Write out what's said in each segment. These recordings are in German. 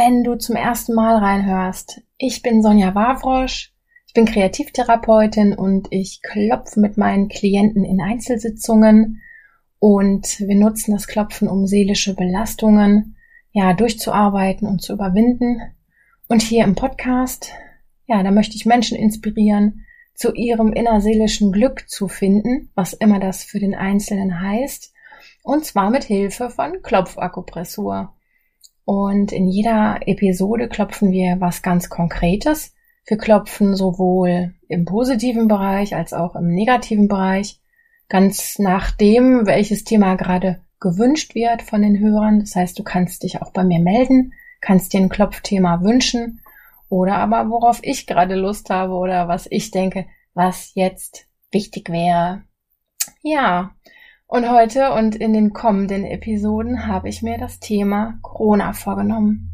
Wenn du zum ersten Mal reinhörst, ich bin Sonja Wawrosch, ich bin Kreativtherapeutin und ich klopfe mit meinen Klienten in Einzelsitzungen und wir nutzen das Klopfen, um seelische Belastungen ja durchzuarbeiten und zu überwinden. Und hier im Podcast, ja, da möchte ich Menschen inspirieren, zu ihrem innerseelischen Glück zu finden, was immer das für den Einzelnen heißt, und zwar mit Hilfe von Klopfakupressur. Und in jeder Episode klopfen wir was ganz Konkretes. Wir klopfen sowohl im positiven Bereich als auch im negativen Bereich, ganz nach dem, welches Thema gerade gewünscht wird von den Hörern. Das heißt, du kannst dich auch bei mir melden, kannst dir ein Klopfthema wünschen oder aber worauf ich gerade Lust habe oder was ich denke, was jetzt wichtig wäre. Ja, und heute und in den kommenden Episoden habe ich mir das Thema Corona vorgenommen.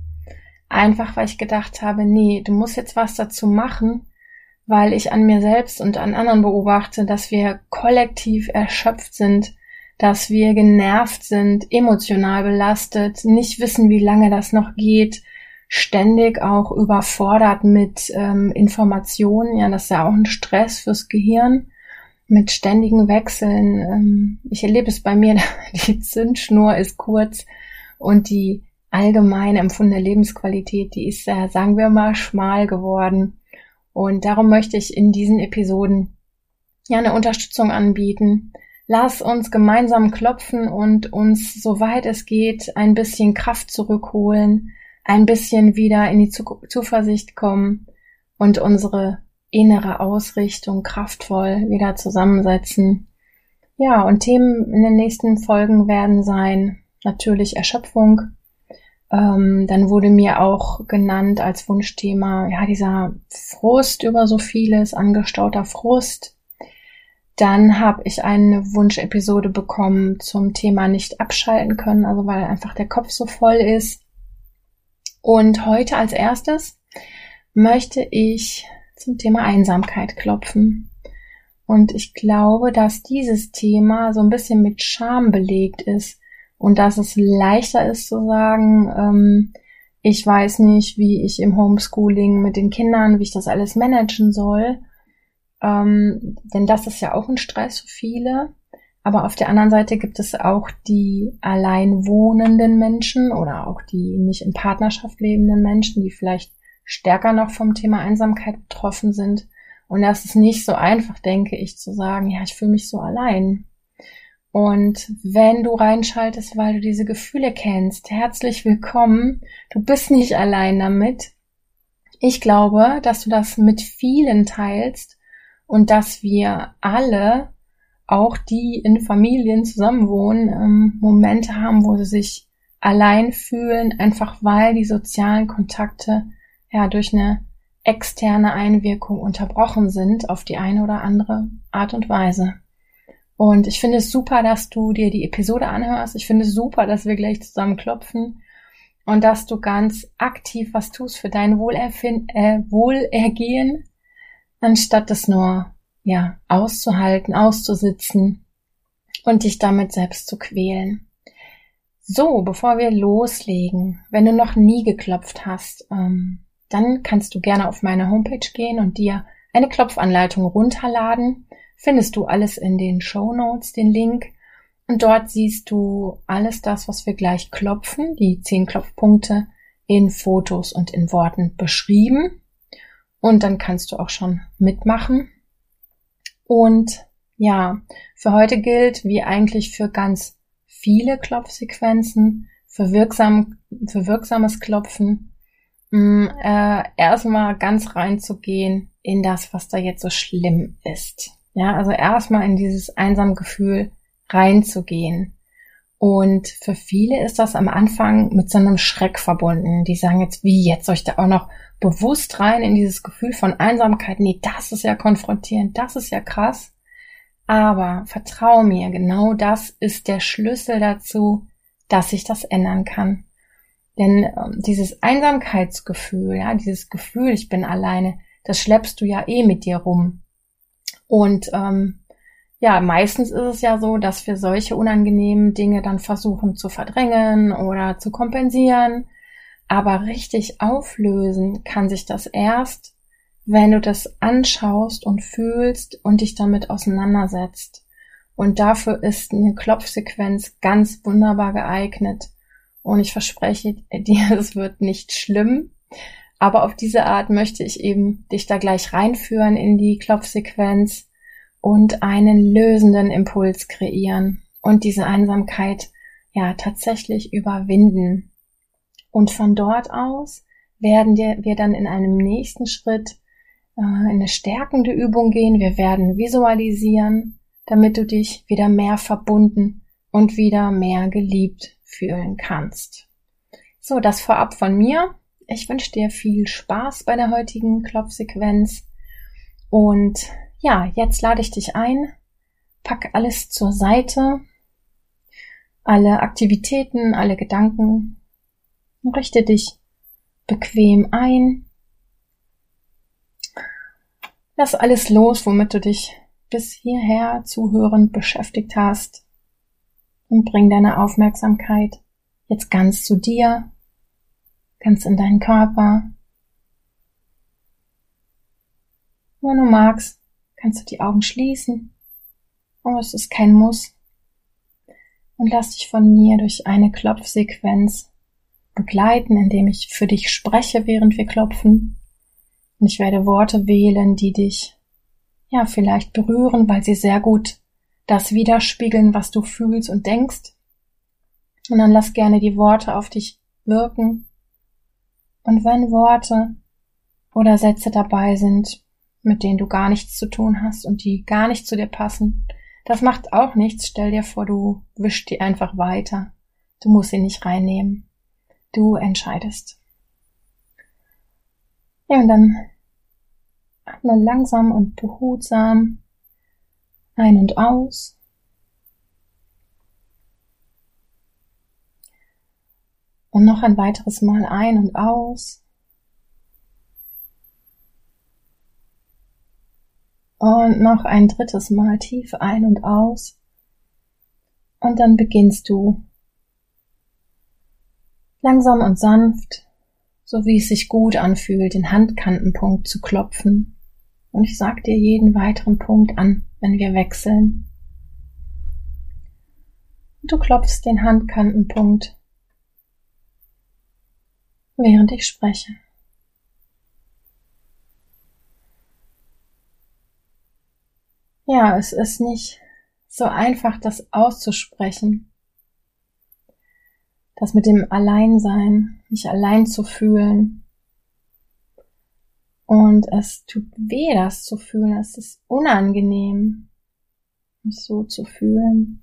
Einfach weil ich gedacht habe, nee, du musst jetzt was dazu machen, weil ich an mir selbst und an anderen beobachte, dass wir kollektiv erschöpft sind, dass wir genervt sind, emotional belastet, nicht wissen, wie lange das noch geht, ständig auch überfordert mit ähm, Informationen. Ja, das ist ja auch ein Stress fürs Gehirn mit ständigen Wechseln. Ähm, ich erlebe es bei mir, die Zündschnur ist kurz und die allgemein empfundene Lebensqualität, die ist, äh, sagen wir mal, schmal geworden. Und darum möchte ich in diesen Episoden ja eine Unterstützung anbieten. Lass uns gemeinsam klopfen und uns, soweit es geht, ein bisschen Kraft zurückholen, ein bisschen wieder in die Zuversicht kommen und unsere innere Ausrichtung kraftvoll wieder zusammensetzen. Ja, und Themen in den nächsten Folgen werden sein natürlich Erschöpfung. Ähm, dann wurde mir auch genannt als Wunschthema, ja, dieser Frust über so vieles, angestauter Frust. Dann habe ich eine Wunschepisode bekommen zum Thema nicht abschalten können, also weil einfach der Kopf so voll ist. Und heute als erstes möchte ich zum Thema Einsamkeit klopfen. Und ich glaube, dass dieses Thema so ein bisschen mit Scham belegt ist und dass es leichter ist zu sagen, ähm, ich weiß nicht, wie ich im Homeschooling mit den Kindern, wie ich das alles managen soll. Ähm, denn das ist ja auch ein Stress für viele. Aber auf der anderen Seite gibt es auch die allein wohnenden Menschen oder auch die nicht in Partnerschaft lebenden Menschen, die vielleicht stärker noch vom Thema Einsamkeit betroffen sind. Und das ist nicht so einfach, denke ich, zu sagen, ja, ich fühle mich so allein. Und wenn du reinschaltest, weil du diese Gefühle kennst, herzlich willkommen. Du bist nicht allein damit. Ich glaube, dass du das mit vielen teilst und dass wir alle, auch die in Familien zusammenwohnen, ähm, Momente haben, wo sie sich allein fühlen, einfach weil die sozialen Kontakte ja durch eine externe Einwirkung unterbrochen sind auf die eine oder andere Art und Weise. Und ich finde es super, dass du dir die Episode anhörst. Ich finde es super, dass wir gleich zusammen klopfen und dass du ganz aktiv was tust für dein Wohlerfin äh, Wohlergehen, anstatt es nur ja auszuhalten, auszusitzen und dich damit selbst zu quälen. So, bevor wir loslegen, wenn du noch nie geklopft hast, ähm, dann kannst du gerne auf meine Homepage gehen und dir eine Klopfanleitung runterladen. Findest du alles in den Show Notes, den Link. Und dort siehst du alles das, was wir gleich klopfen, die zehn Klopfpunkte in Fotos und in Worten beschrieben. Und dann kannst du auch schon mitmachen. Und ja, für heute gilt, wie eigentlich für ganz viele Klopfsequenzen, für, wirksam, für wirksames Klopfen, mh, äh, erstmal ganz reinzugehen in das, was da jetzt so schlimm ist. Ja, also erstmal in dieses einsame Gefühl reinzugehen. Und für viele ist das am Anfang mit so einem Schreck verbunden. Die sagen jetzt, wie, jetzt soll ich da auch noch bewusst rein in dieses Gefühl von Einsamkeit. Nee, das ist ja konfrontierend, das ist ja krass. Aber vertrau mir, genau das ist der Schlüssel dazu, dass sich das ändern kann. Denn ähm, dieses Einsamkeitsgefühl, ja, dieses Gefühl, ich bin alleine, das schleppst du ja eh mit dir rum. Und ähm, ja, meistens ist es ja so, dass wir solche unangenehmen Dinge dann versuchen zu verdrängen oder zu kompensieren. Aber richtig auflösen kann sich das erst, wenn du das anschaust und fühlst und dich damit auseinandersetzt. Und dafür ist eine Klopfsequenz ganz wunderbar geeignet. Und ich verspreche dir, es wird nicht schlimm. Aber auf diese Art möchte ich eben dich da gleich reinführen in die Klopfsequenz und einen lösenden Impuls kreieren und diese Einsamkeit ja tatsächlich überwinden. Und von dort aus werden wir dann in einem nächsten Schritt äh, in eine stärkende Übung gehen. Wir werden visualisieren, damit du dich wieder mehr verbunden und wieder mehr geliebt fühlen kannst. So, das vorab von mir. Ich wünsche dir viel Spaß bei der heutigen Klopfsequenz und ja, jetzt lade ich dich ein, pack alles zur Seite, alle Aktivitäten, alle Gedanken, richte dich bequem ein. Lass alles los, womit du dich bis hierher zuhörend beschäftigt hast und bring deine Aufmerksamkeit jetzt ganz zu dir, ganz in deinen Körper. Wenn du magst, kannst du die Augen schließen. Oh, es ist kein Muss. Und lass dich von mir durch eine Klopfsequenz begleiten, indem ich für dich spreche, während wir klopfen. Und ich werde Worte wählen, die dich ja vielleicht berühren, weil sie sehr gut das widerspiegeln, was du fühlst und denkst. Und dann lass gerne die Worte auf dich wirken. Und wenn Worte oder Sätze dabei sind, mit denen du gar nichts zu tun hast und die gar nicht zu dir passen. Das macht auch nichts. Stell dir vor, du wischst die einfach weiter. Du musst sie nicht reinnehmen. Du entscheidest. Ja, und dann atme langsam und behutsam ein und aus. Und noch ein weiteres Mal ein und aus. Und noch ein drittes Mal tief ein und aus. Und dann beginnst du langsam und sanft, so wie es sich gut anfühlt, den Handkantenpunkt zu klopfen. Und ich sag dir jeden weiteren Punkt an, wenn wir wechseln. Und du klopfst den Handkantenpunkt, während ich spreche. Ja, es ist nicht so einfach, das auszusprechen. Das mit dem Alleinsein, mich allein zu fühlen. Und es tut weh, das zu fühlen. Es ist unangenehm, mich so zu fühlen.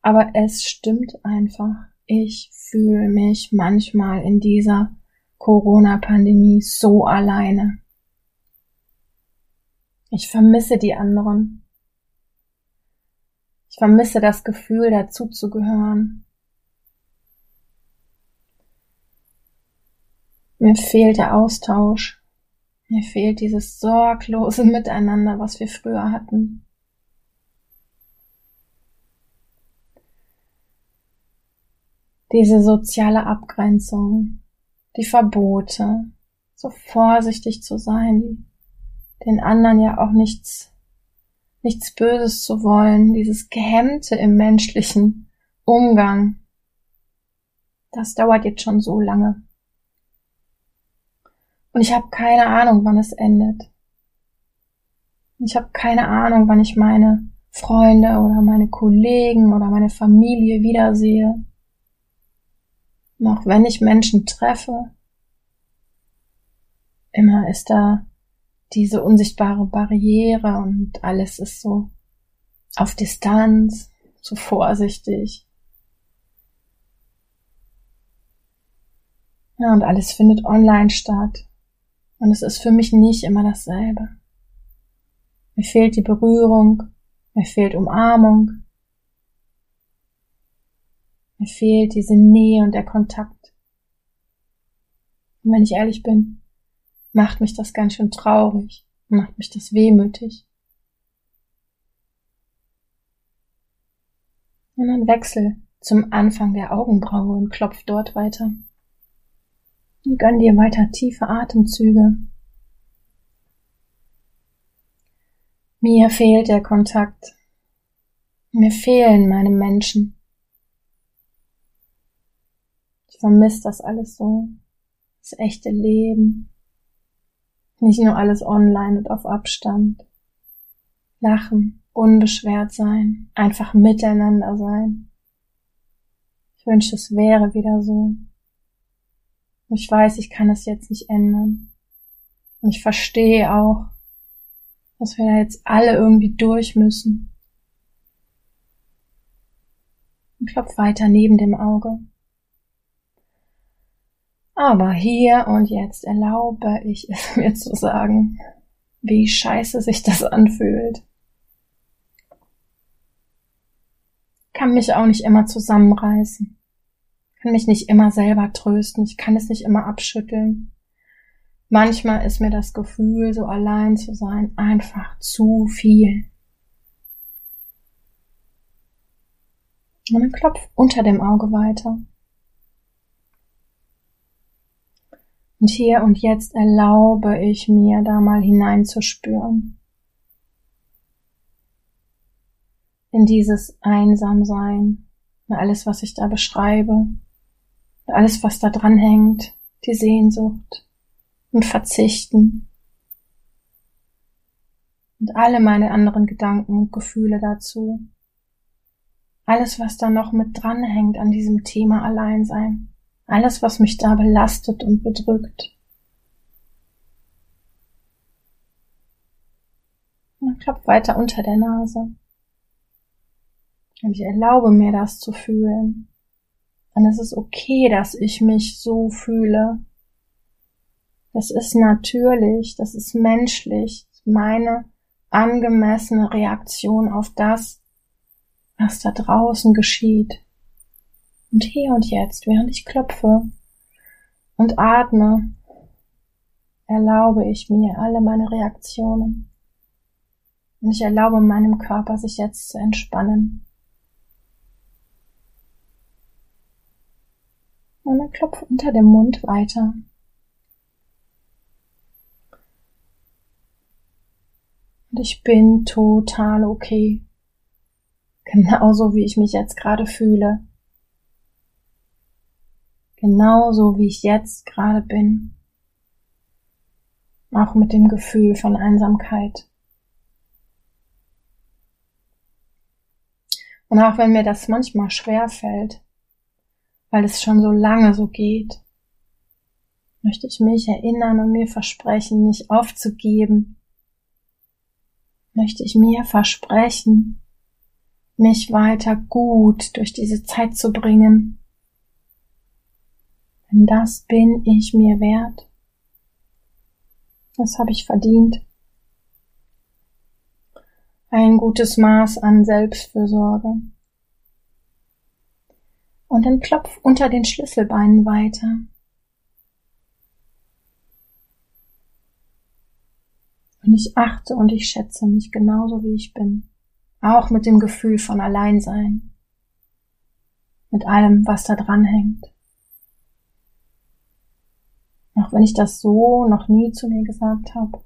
Aber es stimmt einfach. Ich fühle mich manchmal in dieser Corona-Pandemie so alleine. Ich vermisse die anderen. Ich vermisse das Gefühl, dazuzugehören. Mir fehlt der Austausch. Mir fehlt dieses sorglose Miteinander, was wir früher hatten. Diese soziale Abgrenzung, die Verbote, so vorsichtig zu sein, den anderen ja auch nichts, nichts Böses zu wollen, dieses Gehemmte im menschlichen Umgang. Das dauert jetzt schon so lange. Und ich habe keine Ahnung, wann es endet. Ich habe keine Ahnung, wann ich meine Freunde oder meine Kollegen oder meine Familie wiedersehe. Noch wenn ich Menschen treffe, immer ist da diese unsichtbare Barriere und alles ist so auf Distanz, so vorsichtig. Ja, und alles findet online statt. Und es ist für mich nicht immer dasselbe. Mir fehlt die Berührung, mir fehlt Umarmung, mir fehlt diese Nähe und der Kontakt. Und wenn ich ehrlich bin, macht mich das ganz schön traurig, macht mich das wehmütig. Und dann wechsel zum Anfang der Augenbraue und klopf dort weiter. Und gönn dir weiter tiefe Atemzüge. Mir fehlt der Kontakt. Mir fehlen meine Menschen. Ich vermisse das alles so. Das echte Leben. Nicht nur alles online und auf Abstand. Lachen, unbeschwert sein, einfach miteinander sein. Ich wünsche, es wäre wieder so. Ich weiß, ich kann es jetzt nicht ändern. Und ich verstehe auch, dass wir da jetzt alle irgendwie durch müssen. Und klopf weiter neben dem Auge. Aber hier und jetzt erlaube ich es mir zu sagen, wie scheiße sich das anfühlt. Kann mich auch nicht immer zusammenreißen. Kann mich nicht immer selber trösten. Ich kann es nicht immer abschütteln. Manchmal ist mir das Gefühl, so allein zu sein, einfach zu viel. Und dann klopf unter dem Auge weiter. Und hier und jetzt erlaube ich mir, da mal hineinzuspüren. In dieses Einsamsein, alles, was ich da beschreibe, alles, was da dran hängt, die Sehnsucht und Verzichten und alle meine anderen Gedanken und Gefühle dazu. Alles, was da noch mit dranhängt an diesem Thema Alleinsein. Alles, was mich da belastet und bedrückt. Und klopft weiter unter der Nase. Und ich erlaube mir das zu fühlen. Und es ist okay, dass ich mich so fühle. Das ist natürlich, das ist menschlich, meine angemessene Reaktion auf das, was da draußen geschieht. Und hier und jetzt, während ich klopfe und atme, erlaube ich mir alle meine Reaktionen. Und ich erlaube meinem Körper, sich jetzt zu entspannen. Und dann klopfe unter dem Mund weiter. Und ich bin total okay. Genauso wie ich mich jetzt gerade fühle genauso wie ich jetzt gerade bin. Auch mit dem Gefühl von Einsamkeit. Und auch wenn mir das manchmal schwer fällt, weil es schon so lange so geht, möchte ich mich erinnern und mir versprechen, nicht aufzugeben. Möchte ich mir versprechen, mich weiter gut durch diese Zeit zu bringen denn das bin ich mir wert. Das habe ich verdient. Ein gutes Maß an Selbstfürsorge. Und dann klopf unter den Schlüsselbeinen weiter. Und ich achte und ich schätze mich genauso wie ich bin. Auch mit dem Gefühl von Alleinsein. Mit allem, was da dran hängt. Auch wenn ich das so noch nie zu mir gesagt habe.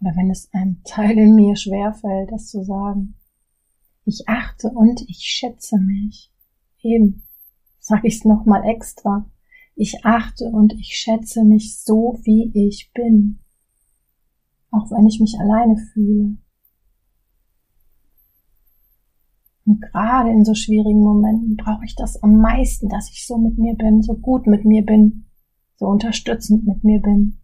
Oder wenn es einem Teil in mir schwerfällt, das zu sagen. Ich achte und ich schätze mich. Eben, sag ich's nochmal extra. Ich achte und ich schätze mich so, wie ich bin. Auch wenn ich mich alleine fühle. Und gerade in so schwierigen Momenten brauche ich das am meisten, dass ich so mit mir bin, so gut mit mir bin, so unterstützend mit mir bin.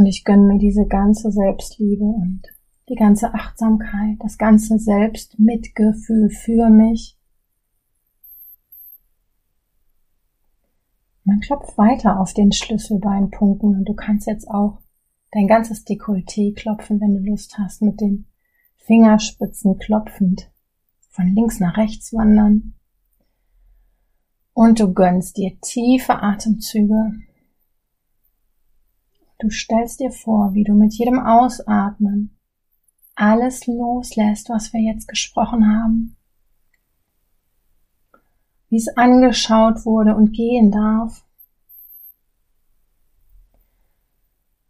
Und ich gönne mir diese ganze Selbstliebe und die ganze Achtsamkeit, das ganze Selbstmitgefühl für mich. Man klopft weiter auf den Schlüsselbeinpunkten und du kannst jetzt auch dein ganzes Dekolleté klopfen, wenn du Lust hast, mit den Fingerspitzen klopfend von links nach rechts wandern. Und du gönnst dir tiefe Atemzüge Du stellst dir vor, wie du mit jedem Ausatmen alles loslässt, was wir jetzt gesprochen haben wie es angeschaut wurde und gehen darf.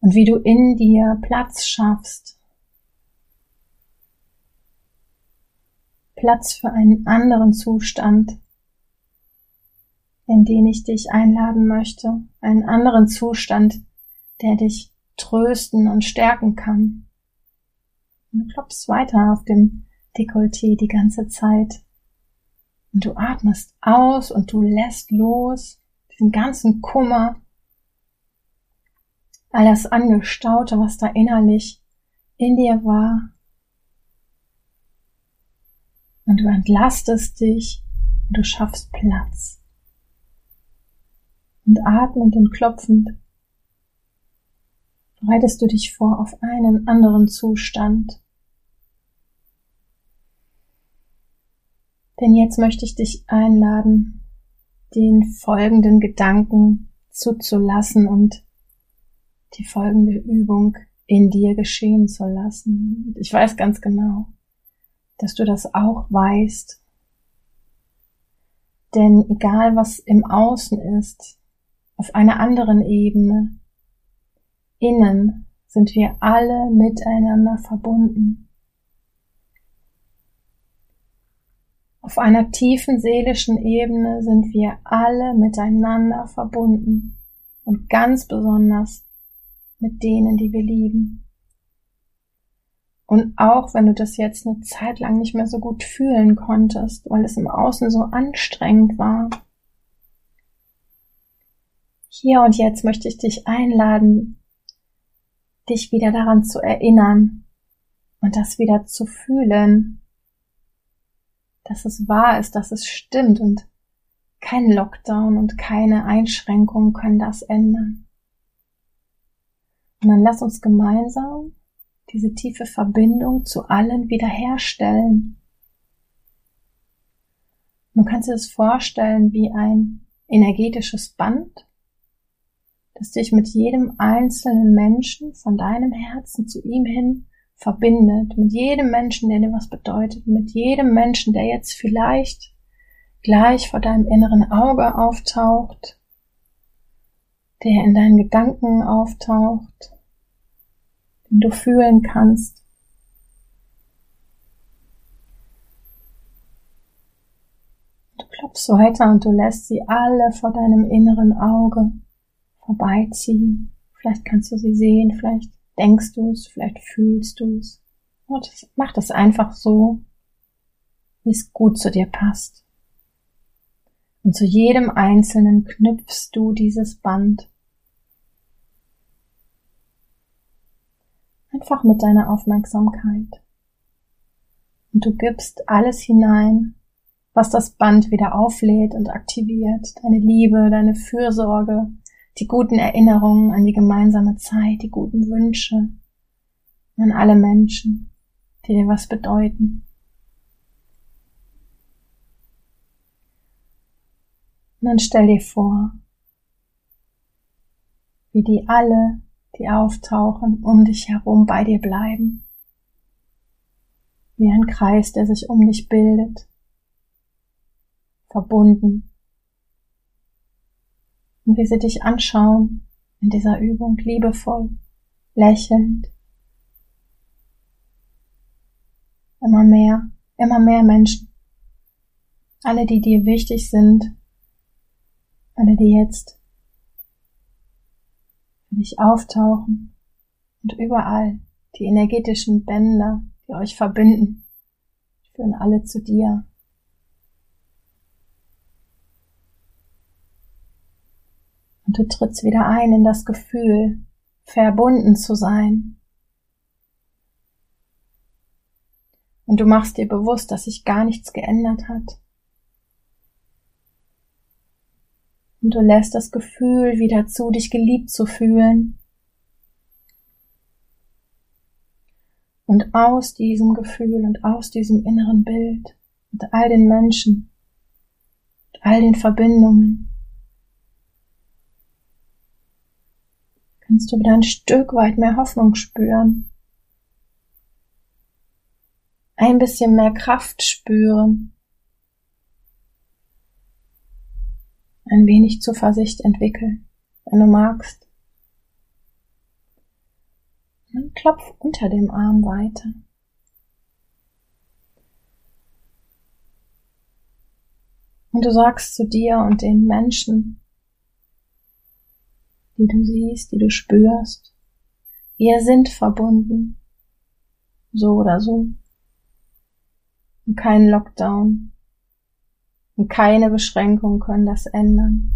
Und wie du in dir Platz schaffst. Platz für einen anderen Zustand, in den ich dich einladen möchte. Einen anderen Zustand, der dich trösten und stärken kann. Und du klopfst weiter auf dem Dekolleté die ganze Zeit. Und du atmest aus und du lässt los diesen ganzen Kummer, all das Angestaute, was da innerlich in dir war. Und du entlastest dich und du schaffst Platz. Und atmend und klopfend bereitest du dich vor auf einen anderen Zustand, Denn jetzt möchte ich dich einladen, den folgenden Gedanken zuzulassen und die folgende Übung in dir geschehen zu lassen. Ich weiß ganz genau, dass du das auch weißt. Denn egal was im Außen ist, auf einer anderen Ebene, innen sind wir alle miteinander verbunden. Auf einer tiefen seelischen Ebene sind wir alle miteinander verbunden und ganz besonders mit denen, die wir lieben. Und auch wenn du das jetzt eine Zeit lang nicht mehr so gut fühlen konntest, weil es im Außen so anstrengend war, hier und jetzt möchte ich dich einladen, dich wieder daran zu erinnern und das wieder zu fühlen, dass es wahr ist, dass es stimmt und kein Lockdown und keine Einschränkungen können das ändern. Und dann lass uns gemeinsam diese tiefe Verbindung zu allen wiederherstellen. Du kannst dir das vorstellen wie ein energetisches Band, das dich mit jedem einzelnen Menschen von deinem Herzen zu ihm hin verbindet, mit jedem Menschen, der dir was bedeutet, mit jedem Menschen, der jetzt vielleicht gleich vor deinem inneren Auge auftaucht, der in deinen Gedanken auftaucht, den du fühlen kannst. Du klopfst weiter und du lässt sie alle vor deinem inneren Auge vorbeiziehen. Vielleicht kannst du sie sehen, vielleicht denkst du es, vielleicht fühlst du es. mach das einfach so, wie es gut zu dir passt. Und zu jedem Einzelnen knüpfst du dieses Band. Einfach mit deiner Aufmerksamkeit. Und du gibst alles hinein, was das Band wieder auflädt und aktiviert. Deine Liebe, deine Fürsorge, die guten Erinnerungen an die gemeinsame Zeit, die guten Wünsche an alle Menschen, die dir was bedeuten. Und dann stell dir vor, wie die alle, die auftauchen, um dich herum bei dir bleiben. Wie ein Kreis, der sich um dich bildet. Verbunden und wie sie dich anschauen in dieser Übung liebevoll, lächelnd. Immer mehr, immer mehr Menschen. Alle, die dir wichtig sind, alle, die jetzt für dich auftauchen und überall die energetischen Bänder, die euch verbinden, führen alle zu dir. Und du trittst wieder ein in das Gefühl, verbunden zu sein. Und du machst dir bewusst, dass sich gar nichts geändert hat. Und du lässt das Gefühl wieder zu, dich geliebt zu fühlen. Und aus diesem Gefühl und aus diesem inneren Bild und all den Menschen, und all den Verbindungen, kannst du wieder ein Stück weit mehr Hoffnung spüren. Ein bisschen mehr Kraft spüren. Ein wenig Zuversicht entwickeln, wenn du magst. Und klopf unter dem Arm weiter. Und du sagst zu dir und den Menschen, die du siehst, die du spürst. Wir sind verbunden. So oder so. Und kein Lockdown. Und keine Beschränkungen können das ändern.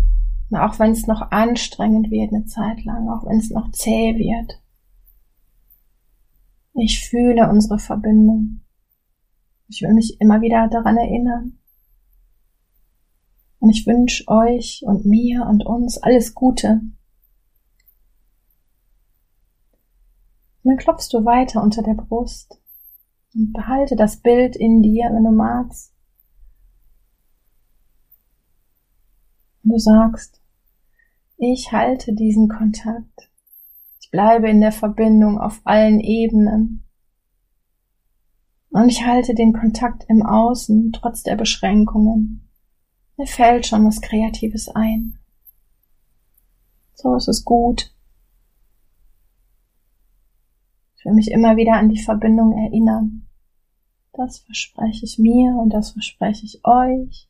Und auch wenn es noch anstrengend wird eine Zeit lang, auch wenn es noch zäh wird. Ich fühle unsere Verbindung. Ich will mich immer wieder daran erinnern. Und ich wünsche euch und mir und uns alles Gute. Und dann klopfst du weiter unter der Brust und behalte das Bild in dir, wenn du magst. Und du sagst, ich halte diesen Kontakt. Ich bleibe in der Verbindung auf allen Ebenen. Und ich halte den Kontakt im Außen trotz der Beschränkungen. Mir fällt schon was Kreatives ein. So ist es gut. Ich will mich immer wieder an die Verbindung erinnern. Das verspreche ich mir und das verspreche ich euch.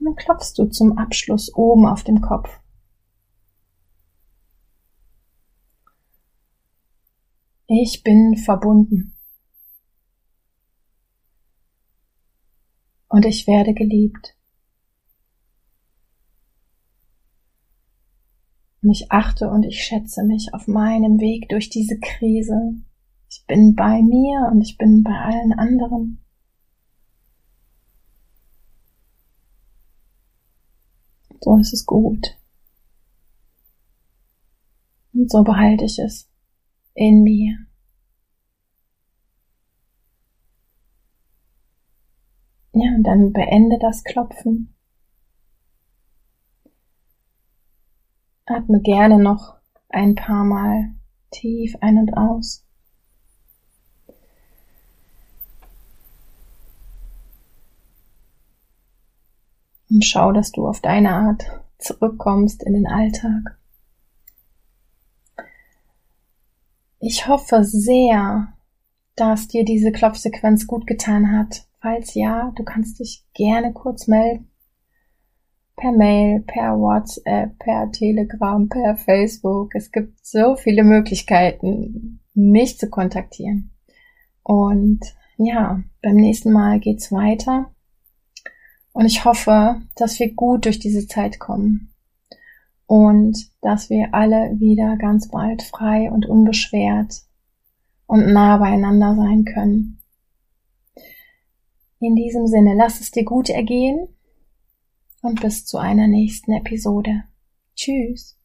Und dann klopfst du zum Abschluss oben auf dem Kopf. Ich bin verbunden. Und ich werde geliebt. Und ich achte und ich schätze mich auf meinem Weg durch diese Krise. Ich bin bei mir und ich bin bei allen anderen. So ist es gut. Und so behalte ich es in mir. Ja, und dann beende das Klopfen Atme gerne noch ein paar Mal tief ein und aus. Und schau, dass du auf deine Art zurückkommst in den Alltag. Ich hoffe sehr, dass dir diese Klopfsequenz gut getan hat. Falls ja, du kannst dich gerne kurz melden per Mail, per WhatsApp, per Telegram, per Facebook. Es gibt so viele Möglichkeiten, mich zu kontaktieren. Und ja, beim nächsten Mal geht's weiter. Und ich hoffe, dass wir gut durch diese Zeit kommen. Und dass wir alle wieder ganz bald frei und unbeschwert und nah beieinander sein können. In diesem Sinne, lass es dir gut ergehen und bis zu einer nächsten Episode. Tschüss.